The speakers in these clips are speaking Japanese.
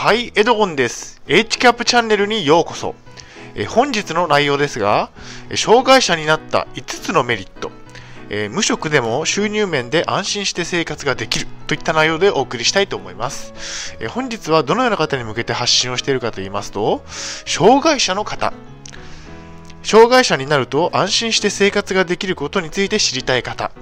はい、エドゴンです。HCAP チャンネルにようこそ。え本日の内容ですが、障害者になった5つのメリット、え無職でも収入面で安心して生活ができるといった内容でお送りしたいと思います。え本日はどのような方に向けて発信をしているかと言いますと、障害者の方、障害者になると安心して生活ができることについて知りたい方、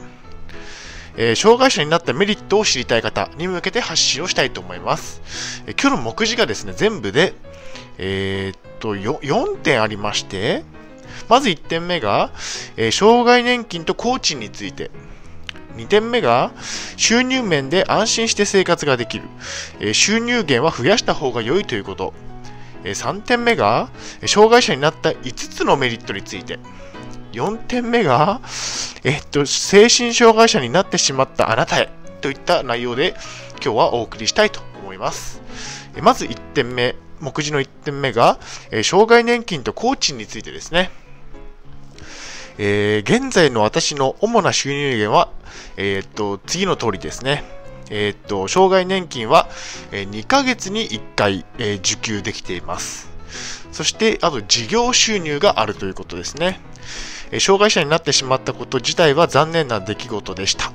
えー、障害者になったメリットを知りたい方に向けて発信をしたいと思います。えー、今日の目次がですね、全部で、えー、っと4、点ありまして、まず1点目が、え障害年金と工賃について。2点目が、収入面で安心して生活ができる。え収入源は増やした方が良いということ。え3点目が、障害者になった5つのメリットについて。4点目が、えっと、精神障害者になってしまったあなたへといった内容で今日はお送りしたいと思います。まず1点目、目次の1点目が、え障害年金と工賃についてですね。えー、現在の私の主な収入源は、えー、っと、次の通りですね。えー、っと、障害年金は、え2ヶ月に1回、え受給できています。そして、あと事業収入があるということですね。障害者になってしまったこと自体は残念な出来事でした。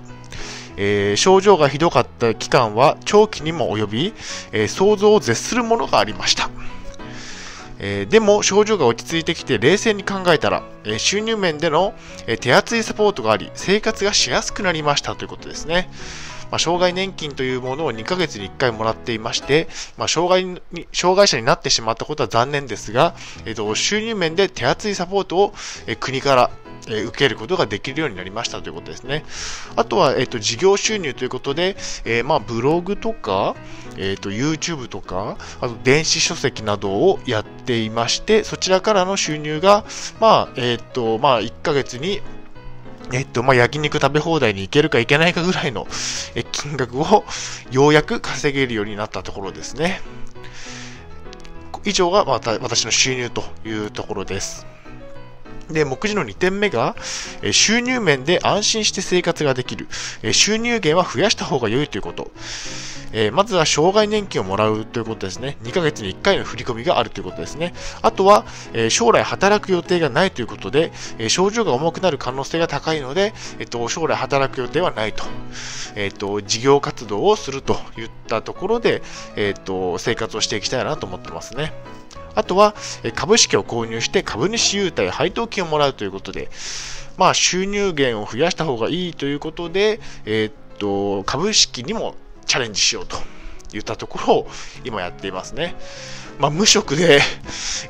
えー、症状がひどかった期間は長期にも及び、えー、想像を絶するものがありました。えー、でも症状が落ち着いてきて冷静に考えたら、え収入面での、え手厚いサポートがあり生活がしやすくなりましたということですね。まあ、障害年金というものを2ヶ月に1回もらっていまして、まあ、障害に障害者になってしまったことは残念ですが、えっと、収入面で手厚いサポートを、え国からえ受けることができるようになりましたということですね。あとは、えっ、と、事業収入ということで、えー、まあ、ブログとか、えっ、と、YouTube とか、あと、電子書籍などをやっていまして、そちらからの収入が、まあ、えっ、と、まあ、1ヶ月にえっと、まあ、焼肉食べ放題に行けるか行けないかぐらいの金額をようやく稼げるようになったところですね。以上がまた私の収入というところです。で、目次の2点目が、え収入面で安心して生活ができる。え収入源は増やした方が良いということ。えー、まずは障害年金をもらうということですね。2ヶ月に1回の振り込みがあるということですね。あとは、えー、将来働く予定がないということで、えー、症状が重くなる可能性が高いので、えっと、将来働く予定はないと。えっと、事業活動をするといったところで、えっと、生活をしていきたいなと思ってますね。あとは、株式を購入して株主優待配当金をもらうということで、まあ、収入源を増やした方がいいということで、えー、っと、株式にもチャレンジしようと言ったところを今やっていますね。まあ、無職で、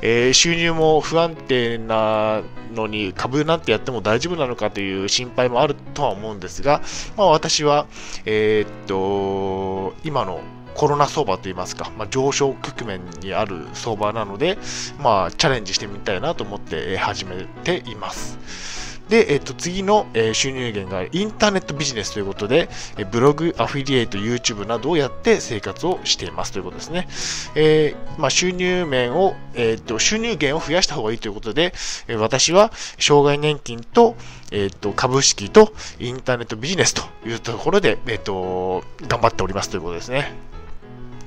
えー、収入も不安定なのに株なんてやっても大丈夫なのかという心配もあるとは思うんですが、まあ、私は、えー、っと、今のコロナ相場といいますか、まあ、上昇局面にある相場なので、まあ、チャレンジしてみたいなと思って始めています。で、えっと、次の、収入源がインターネットビジネスということで、ブログ、アフィリエイト、YouTube などをやって生活をしていますということですね。えー、まあ、収入面を、えっと、収入源を増やした方がいいということで、私は障害年金と、えっと、株式とインターネットビジネスというところで、えっと、頑張っておりますということですね。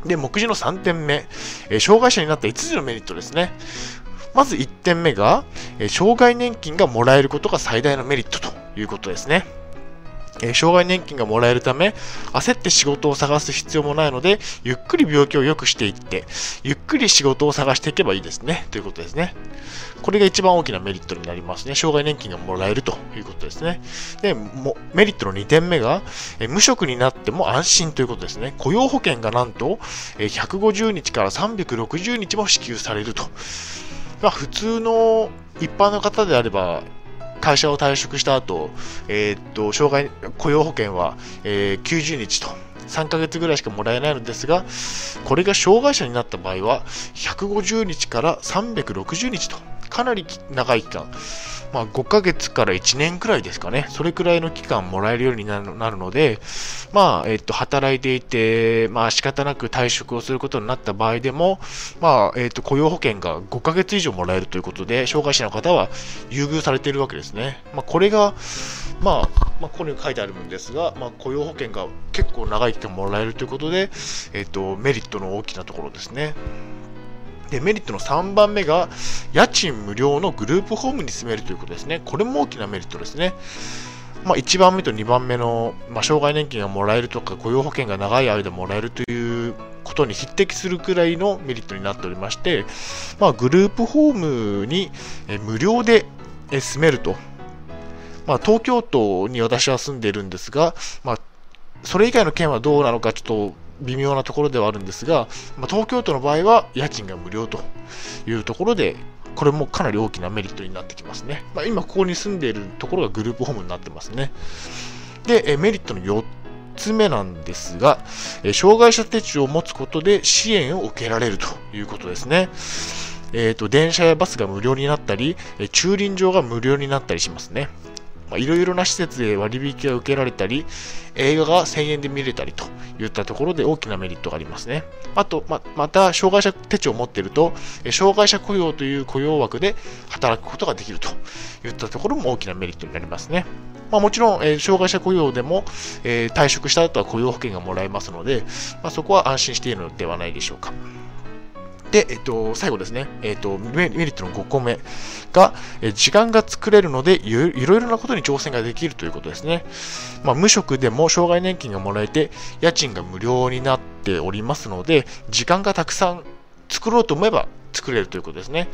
で、目次の3点目、えー、障害者になった5つのメリットですね。まず1点目が、え、障害年金がもらえることが最大のメリットということですね。え、障害年金がもらえるため、焦って仕事を探す必要もないので、ゆっくり病気を良くしていって、ゆっくり仕事を探していけばいいですね。ということですね。これが一番大きなメリットになりますね。障害年金がもらえるということですね。で、もメリットの2点目が、え無職になっても安心ということですね。雇用保険がなんと、え150日から360日も支給されると。まあ、普通の一般の方であれば、会社を退職した後、えー、っと、障害、雇用保険は、えー、90日と、3ヶ月ぐらいしかもらえないのですが、これが障害者になった場合は、150日から360日と、かなり長い期間、まあ、5ヶ月から1年くらいですかね、それくらいの期間もらえるようになるので、まあ、えっと、働いていて、まあ、仕方なく退職をすることになった場合でも、まあ、えっと、雇用保険が5ヶ月以上もらえるということで、障害者の方は優遇されているわけですね。まあ、これが、まあ、まあ、ここに書いてあるんですが、まあ、雇用保険が結構長い期間もらえるということで、えっ、と、メリットの大きなところですね。で、メリットの3番目が、家賃無料のグループホームに住めるということですね。これも大きなメリットですね。まあ、1番目と2番目の、まあ、障害年金がもらえるとか、雇用保険が長い間もらえるということに匹敵するくらいのメリットになっておりまして、まあ、グループホームに無料で住めると。まあ、東京都に私は住んでいるんですが、まあ、それ以外の県はどうなのかちょっと微妙なところではあるんですが、まあ、東京都の場合は家賃が無料というところで、これもかなり大きなメリットになってきますね。まあ、今ここに住んでいるところがグループホームになってますね。で、えメリットの4つ目なんですが、え障害者手帳を持つことで支援を受けられるということですね。えっ、ー、と、電車やバスが無料になったり、駐輪場が無料になったりしますね。いろいろな施設で割引が受けられたり、映画が1000円で見れたりといったところで大きなメリットがありますね。あと、ままた、障害者手帳を持っていると、障害者雇用という雇用枠で働くことができるといったところも大きなメリットになりますね。まあ、もちろん、えー、障害者雇用でも、えー、退職した後は雇用保険がもらえますので、まあ、そこは安心しているのではないでしょうか。で、えっと、最後ですね、えっと、メリットの5個目が、え時間が作れるのでいろいろなことに挑戦ができるということですね。まあ、無職でも障害年金がもらえて、家賃が無料になっておりますので、時間がたくさん作ろうと思えば作れるということですね。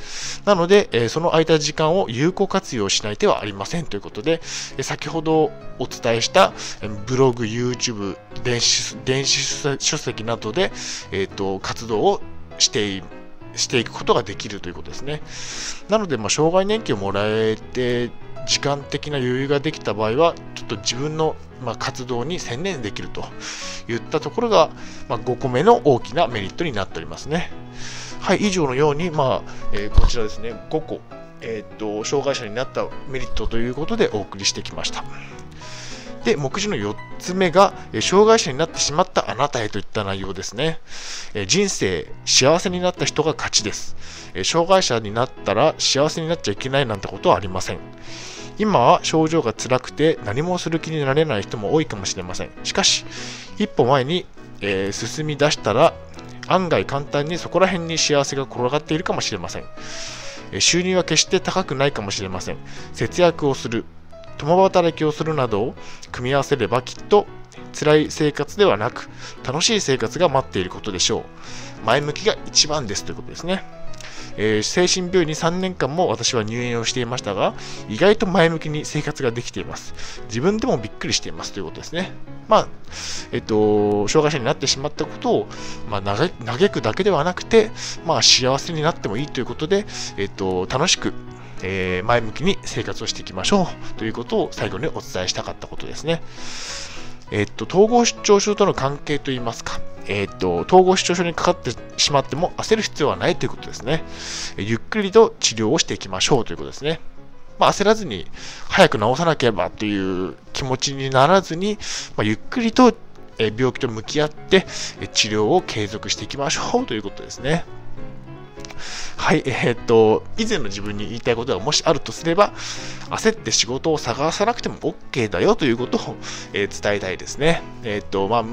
なので、えその空いた時間を有効活用しない手はありませんということで、え先ほどお伝えしたえブログ、YouTube、電子電子書籍などで、えーと活動をしてしていくことができるということですね。なので、まあ、障害年金をもらえて、時間的な余裕ができた場合は、ちょっと自分の、ま活動に専念できるといったところが、まあ、5個目の大きなメリットになっておりますね。はい、以上のように、まあえー、こちらですね、5個、えー、っと、障害者になったメリットということでお送りしてきました。で、目次の4つ目が、障害者になってしまったあなたへといった内容ですね。人生、幸せになった人が勝ちです。障害者になったら幸せになっちゃいけないなんてことはありません。今は症状が辛くて何もする気になれない人も多いかもしれません。しかし、一歩前に、えー、進み出したら、案外簡単にそこら辺に幸せが転がっているかもしれません。収入は決して高くないかもしれません。節約をする、共働きをするなどを組み合わせればきっと辛い生活ではなく楽しい生活が待っていることでしょう。前向きが一番ですということですね。えー、精神病院に3年間も私は入院をしていましたが、意外と前向きに生活ができています。自分でもびっくりしていますということですね。まあ、えっと、障害者になってしまったことを、まあ、嘆くだけではなくて、まあ、幸せになってもいいということで、えっと、楽しくえー、前向きに生活をしていきましょうということを最後にお伝えしたかったことですね。えっと、統合失調症との関係といいますか、えっと、統合失調症にかかってしまっても焦る必要はないということですね。ゆっくりと治療をしていきましょうということですね。まあ、焦らずに早く治さなければという気持ちにならずに、まあ、ゆっくりと病気と向き合って治療を継続していきましょうということですね。はい、えー、っと、以前の自分に言いたいことがもしあるとすれば、焦って仕事を探さなくても OK だよということを、えー、伝えたいですね。えー、っと、まあ、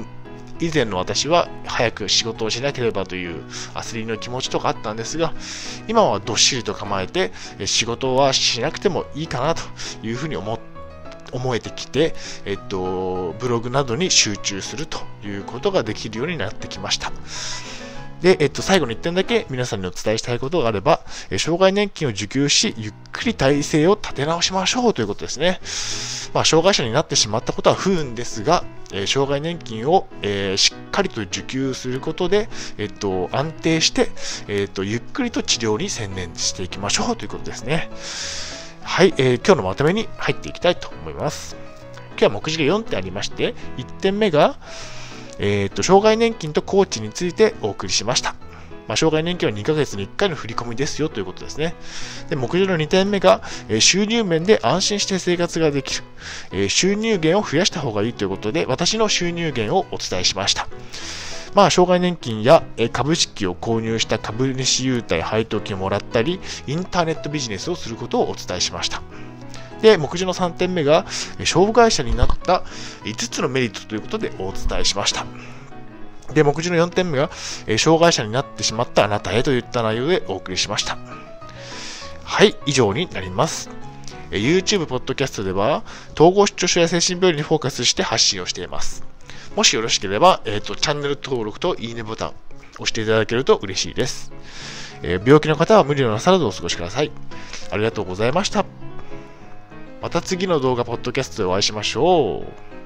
以前の私は早く仕事をしなければという焦りの気持ちとかあったんですが、今はどっしりと構えて仕事はしなくてもいいかなというふうに思って思えてきて、えっと、ブログなどに集中するということができるようになってきました。で、えっと、最後に1点だけ皆さんにお伝えしたいことがあれば、え障害年金を受給し、ゆっくり体制を立て直しましょうということですね。まあ、障害者になってしまったことは不運ですが、え障害年金を、え、しっかりと受給することで、えっと、安定して、えっと、ゆっくりと治療に専念していきましょうということですね。はい、えー、今日のまとめに入っていきたいと思います。今日は目次が4点ありまして、1点目が、えー、と、障害年金とコーチについてお送りしました。まあ、障害年金は2ヶ月に1回の振り込みですよということですね。で、目標の2点目が、えー、収入面で安心して生活ができる、えー、収入源を増やした方がいいということで、私の収入源をお伝えしました。まあ、障害年金や株式を購入した株主優待配当金をもらったり、インターネットビジネスをすることをお伝えしました。で、目次の3点目が、障害者になった5つのメリットということでお伝えしました。で、目次の4点目が、障害者になってしまったあなたへといった内容でお送りしました。はい、以上になります。YouTube、ポッドキャストでは、統合失調症や精神病院にフォーカスして発信をしています。もしよろしければ、えっ、ー、と、チャンネル登録といいねボタン、押していただけると嬉しいです。えー、病気の方は無理のなさらずお過ごしください。ありがとうございました。また次の動画、ポッドキャストでお会いしましょう。